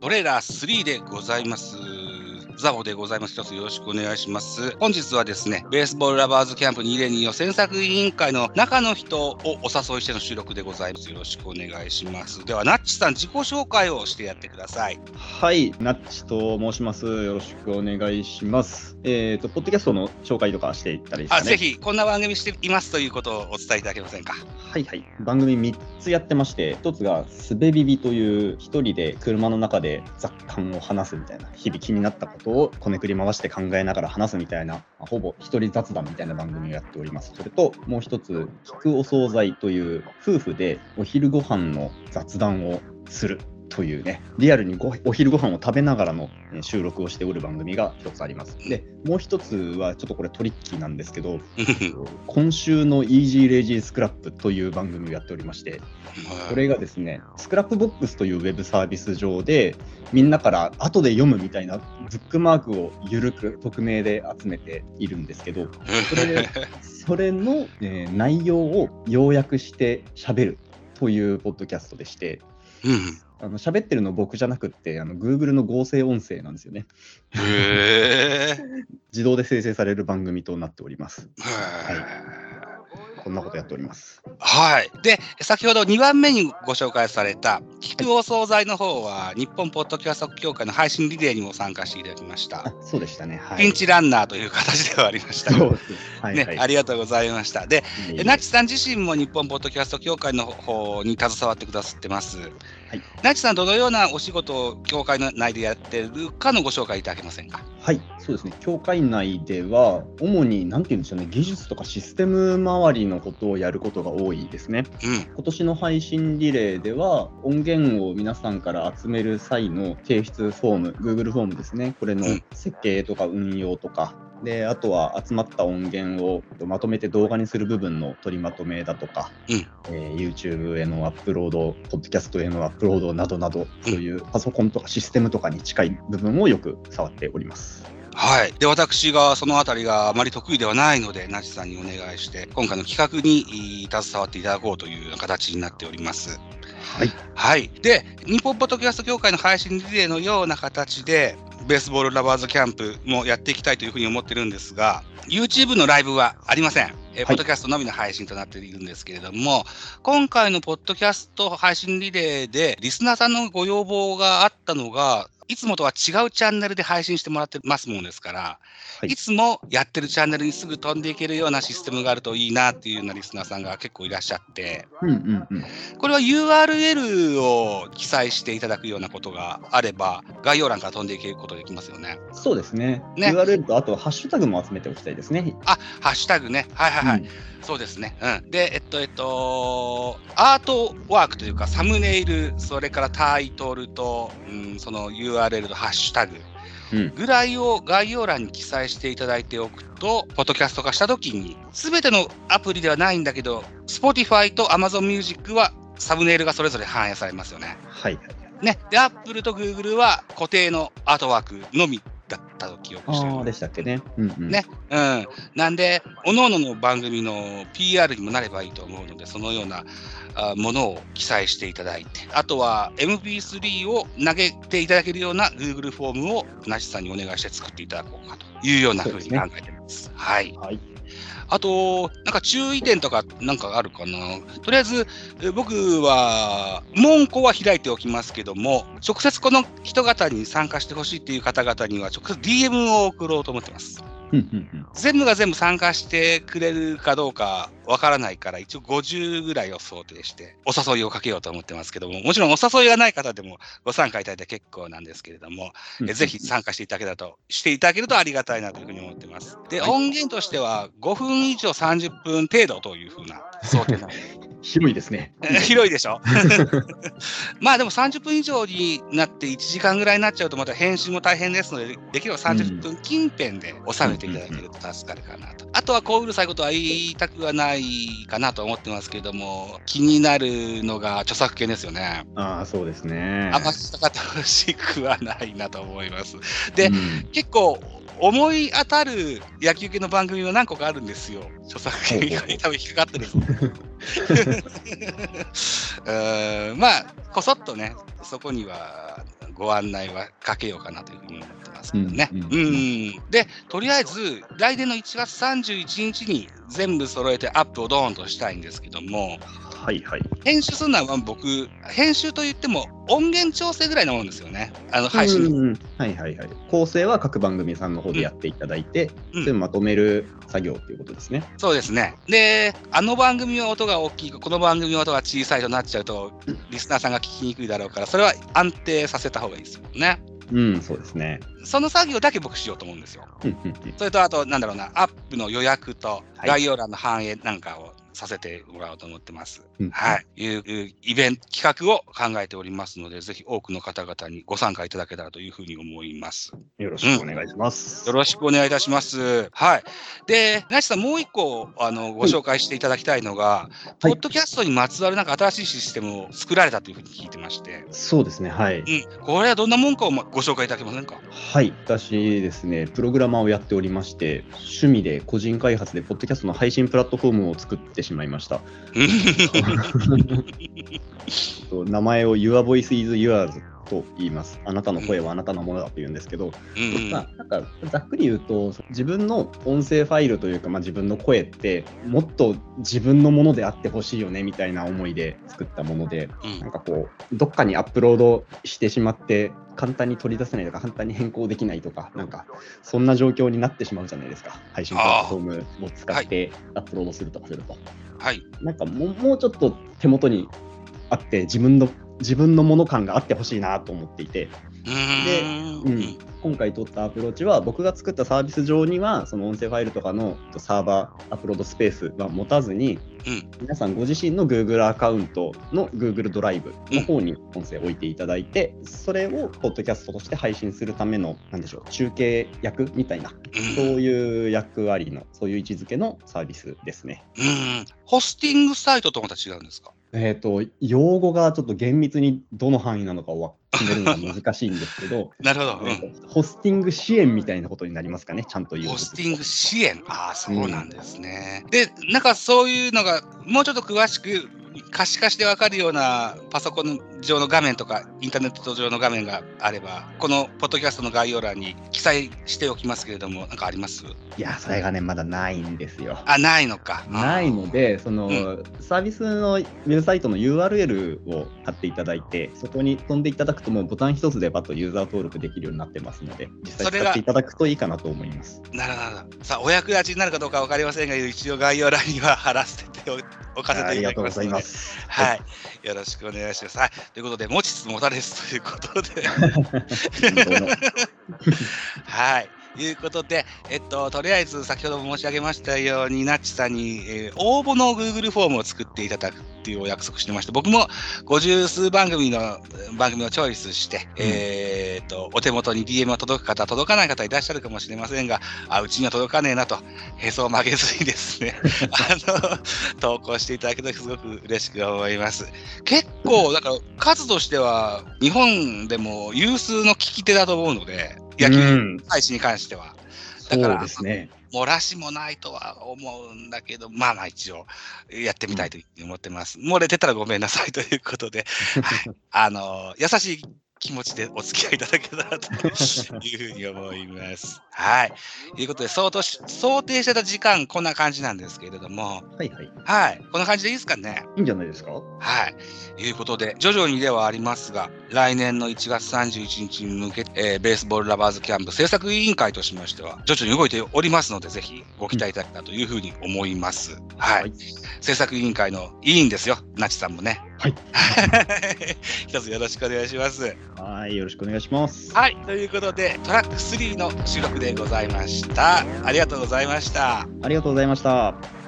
トレーラー3でございます。ザボでございます。一つよろしくお願いします。本日はですね、ベースボールラバーズキャンプ202予選作委員会の中の人をお誘いしての収録でございます。よろしくお願いします。では、ナッチさん、自己紹介をしてやってください。はい、ナッチと申します。よろしくお願いします。えっ、と、ポッドキャストの紹介とかしていったらいいですあ。ぜ。ひ、こんな番組していますということをお伝えいただけませんか？はいはい。番組3つやってまして、1つがすべビビという一人で車の中で雑感を話すみたいな、日々気になったことをこねくり回して考えながら話すみたいな、まあほぼ一人雑談みたいな番組をやっております。それと、もう一つ、聞くお惣菜という夫婦でお昼ご飯の雑談をする。というね、リアルにごお昼ご飯を食べながらのえー収録をしておる番組が一つあります。で、もう一つはちょっとこれトリッキーなんですけど、今週の Easy Lazy Scrap という番組をやっておりまして、これがですね、スクラップボックスというウェブサービス上で、みんなから後で読むみたいなブックマークを緩く匿名で集めているんですけど、それ それの、えー内容を要約して喋るというポッドキャストでして、うん。あの喋ってるの僕じゃなくって、あの Google の合成音声なんですよね。へー 自動で生成される番組となっております。へー。こんなことやっております。はい。で、先ほど2番目にご紹介された、聞くお惣菜の方は、日本ポッドキャスト協会の配信リレーにも参加していただきましたあ。そうでしたね。はい。ピンチランナーという形ではありましたが。そうです。はい、ね、はい。ありがとうございました。で、いえいえナチさん自身も日本ポッドキャスト協会の方に携わってくださってます。はい。ナチさん、どのようなお仕事を協会の内でやってるかのご紹介いただけませんか？はい、そうですね。協会内では、主に、なんていうんでしょうね、技術とかシステム周りのことをやることが多いですね。うん。今年の配信リレーでは、音源を皆さんから集める際の提出フォーム、Google フォームですね。これのうん設計とか運用とか、で、あとは集まった音源をまとめて動画にする部分の取りまとめだとか、うんえー YouTube へのアップロード、ポッドキャストへのアップロードなどなど、そういうパソコンとかシステムとかに近い部分をよく触っております。はい。で、私がそのあたりがあまり得意ではないので、ナチさんにお願いして、今回の企画に携わっていただこうという形になっております。はい。はい。で、日本ポッドキャスト協会の配信リレーのような形で、ベースボールラバーズキャンプもやっていきたいというふうに思ってるんですが、YouTube のライブはありません。えーいポッドキャストのみの配信となっているんですけれども、今回のポッドキャスト配信リレーで、リスナーさんのご要望があったのが、いつもとは違うチャンネルで配信してもらってますもんですから、はいい、つもやってるチャンネルにすぐ飛んでいけるようなシステムがあるといいなっていうようなリスナーさんが結構いらっしゃって、うんうんうん。これは URL を記載していただくようなことがあれば、概要欄から飛んでいけることができますよね。そうですね。ね URL と、あと、ハッシュタグも集めておきたいですね。あ、ハッシュタグね。はいはいはい。うんそうですね。うん。で、えっと、えっと、アートワークというか、サムネイル、それからタイトルと、うん、その URL とハッシュタグうんぐらいを概要欄に記載していただいておくと、ポッドキャスト化したときに、すべてのアプリではないんだけど、Spotify と Amazon Music はサムネイルがそれぞれ反映されますよね。はい。ね。で、Apple と Google は固定のアートワークのみだったと記憶してるでしたっけね。うんうん。ねうん、なんで、各々の番組の PR にもなればいいと思うので、そのようなあものを記載していただいて、あとは MP3 を投げていただけるような Google フォームをなしさんにお願いして作っていただこうかというようなふうに考えてます。はい。はい。あと、なんか注意点とかなんかあるかな？とりあえず、僕は、門戸は開いておきますけども、直接この人方に参加してほしいっていう方々には、直接 DM を送ろうと思ってます。全部が全部参加してくれるかどうかわからないから、一応50ぐらいを想定して、お誘いをかけようと思ってますけども、もちろんお誘いがない方でもご参加いただいて結構なんですけれども、えぜひ参加していただけたと、していただけるとありがたいなというふうに思ってます。で、はい。音源としては5分以上30分程度というふうな想定なので、広いですね。広いでしょ？まあでも30分以上になって1時間ぐらいになっちゃうとまた編集も大変ですので、できれば30分近辺で収めていただけると助かるかなと。あとはこううるさいことは言いたくはないかなと思ってますけれども、気になるのが著作権ですよね。ああ、そうですね。あんまりかかってほしくはないなと思います。でうん結構思い当たる野球系の番組は何個かあるんですよ。著作権違反に多分引っかかってる。うまあ、こそっとね、そこにはご案内はかけようかなというふうに思ってますけどね。うんんううんで、とりあえず、来年の1月31日に全部揃えてアップをドーンとしたいんですけども、はいはい。編集するのは僕、編集といっても音源調整ぐらいのもんですよね。あの配信のうんうんはいはいはい。構成は各番組さんの方でやっていただいて、うんまとめる作業っていうことですね。そうですね。で、あの番組は音が大きい、この番組は音が小さいとなっちゃうと、リスナーさんが聞きにくいだろうから、それは安定させた方がいいですよね。うん、そうですね。その作業だけ僕しようと思うんですよ。それと、あと、なんだろうな、アップの予約とはい概要欄の反映なんかをさせてもらおうと思ってます。うんはい。いういうイベント、企画を考えておりますので、ぜひ多くの方々にご参加いただけたらというふうに思います。よろしくお願いします。よろしくお願いいたします。はい。で、なしさん、もう一個、あの、ご紹介していただきたいのが、ポッドキャストにまつわるなんか新しいシステムを作られたというふうに聞いてまして、そうですね、はい。うん。これはどんなもんかをまご紹介いただけませんか？はい、私ですね、プログラマーをやっておりまして、趣味で個人開発で、ポッドキャストの配信プラットフォームを作ってしまいました。と名前を Your Voice is Yours と言います。あなたの声はあなたのものだと言うんですけど、まあ、なんかざっくり言うと、自分の音声ファイルというか、まあ、自分の声って、もっと自分のものであってほしいよねみたいな思いで作ったもので、うんなんかこう、どっかにアップロードしてしまって、簡単に取り出せないとか、簡単に変更できないとか、なんか、そんな状況になってしまうじゃないですか。配信プラットフォームを使ってアップロードするとかすると。はい。なんかもうもうちょっと手元にあって、自分の、自分のもの感があってほしいなと思っていて、うーんうん、今回取ったアプローチは僕が作ったサービス上にはその音声ファイルとかのサーバーアップロードスペースは持たずに、うん皆さんご自身の Google アカウントの Google ドライブの方に音声を置いていただいて、それをポッドキャストとして配信するためのなんでしょう中継役みたいなうんそういう役割のそういう位置づけのサービスですね。うん。ホスティングサイトとまた違うんですか？えっ、と用語がちょっと厳密にどの範囲なのかを決めるのが難しいんですけど、なるほど。うえんーとホスティング支援みたいなことになりますかね、ちゃんと言うとホスティング支援。ああ、そうなんですね。で、なんかそういうのが、もうちょっと詳しく可視化して分かるようなパソコン上の画面とか、インターネット上の画面があれば、このポッドキャストの概要欄に記載しておきますけれども、なんかあります？いや、それがね、まだないんですよ。あ、ないのか。ないので、その、うサービスのウェブサイトの URL を貼っていただいて、そこに飛んでいただくと、もうボタン一つでバッとユーザー登録できるようになってますので、実際使っていただくといいかなと思います。なるほど。さあ、お役立ちになるかどうか分かりませんが、一応概要欄には貼らせておかせていありただきますのでがとうございま。す。はい、よろしくお願いします。はい、ということで、持ちつ持たれつということで、はい。いうことで、えっと、とりあえず先ほども申し上げましたように、ナッチさんに、えー応募の Google フォームを作っていただくっていうお約束してまして、僕も50数番組の番組をチョイスして、えーっと、お手元に DM が届く方、届かない方いらっしゃるかもしれませんが、あ、うちには届かねえなと、へそを曲げずにですね、あの、投稿していただけるとすごく嬉しく思います。結構、だから数としては、日本でも有数の聞き手だと思うので、野球うん配信に関しては。だからですね。漏らしもないとは思うんだけど、まあまあ一応やってみたいと思ってます。漏れてたらごめんなさいということで、はい、あの優しい気持ちでお付き合いいただけたらというふうに思います。はい。ということで、想定し想定してた時間、こんな感じなんですけれども、はいはい。はい。こんな感じでいいですかね。いいんじゃないですか？はい。いうことで、徐々にではありますが、来年の1月31日に向けて、えーベースボールラバーズキャンプ制作委員会としましては、徐々に動いておりますので、ぜひご期待いただけたらというふうに思います。はい。はい制作委員会の委員ですよ、なちさんもね。はい。一つよろしくお願いします。はい、よろしくお願いします。はい。ということで、トラック3の収録でございました。ありがとうございました。ありがとうございました。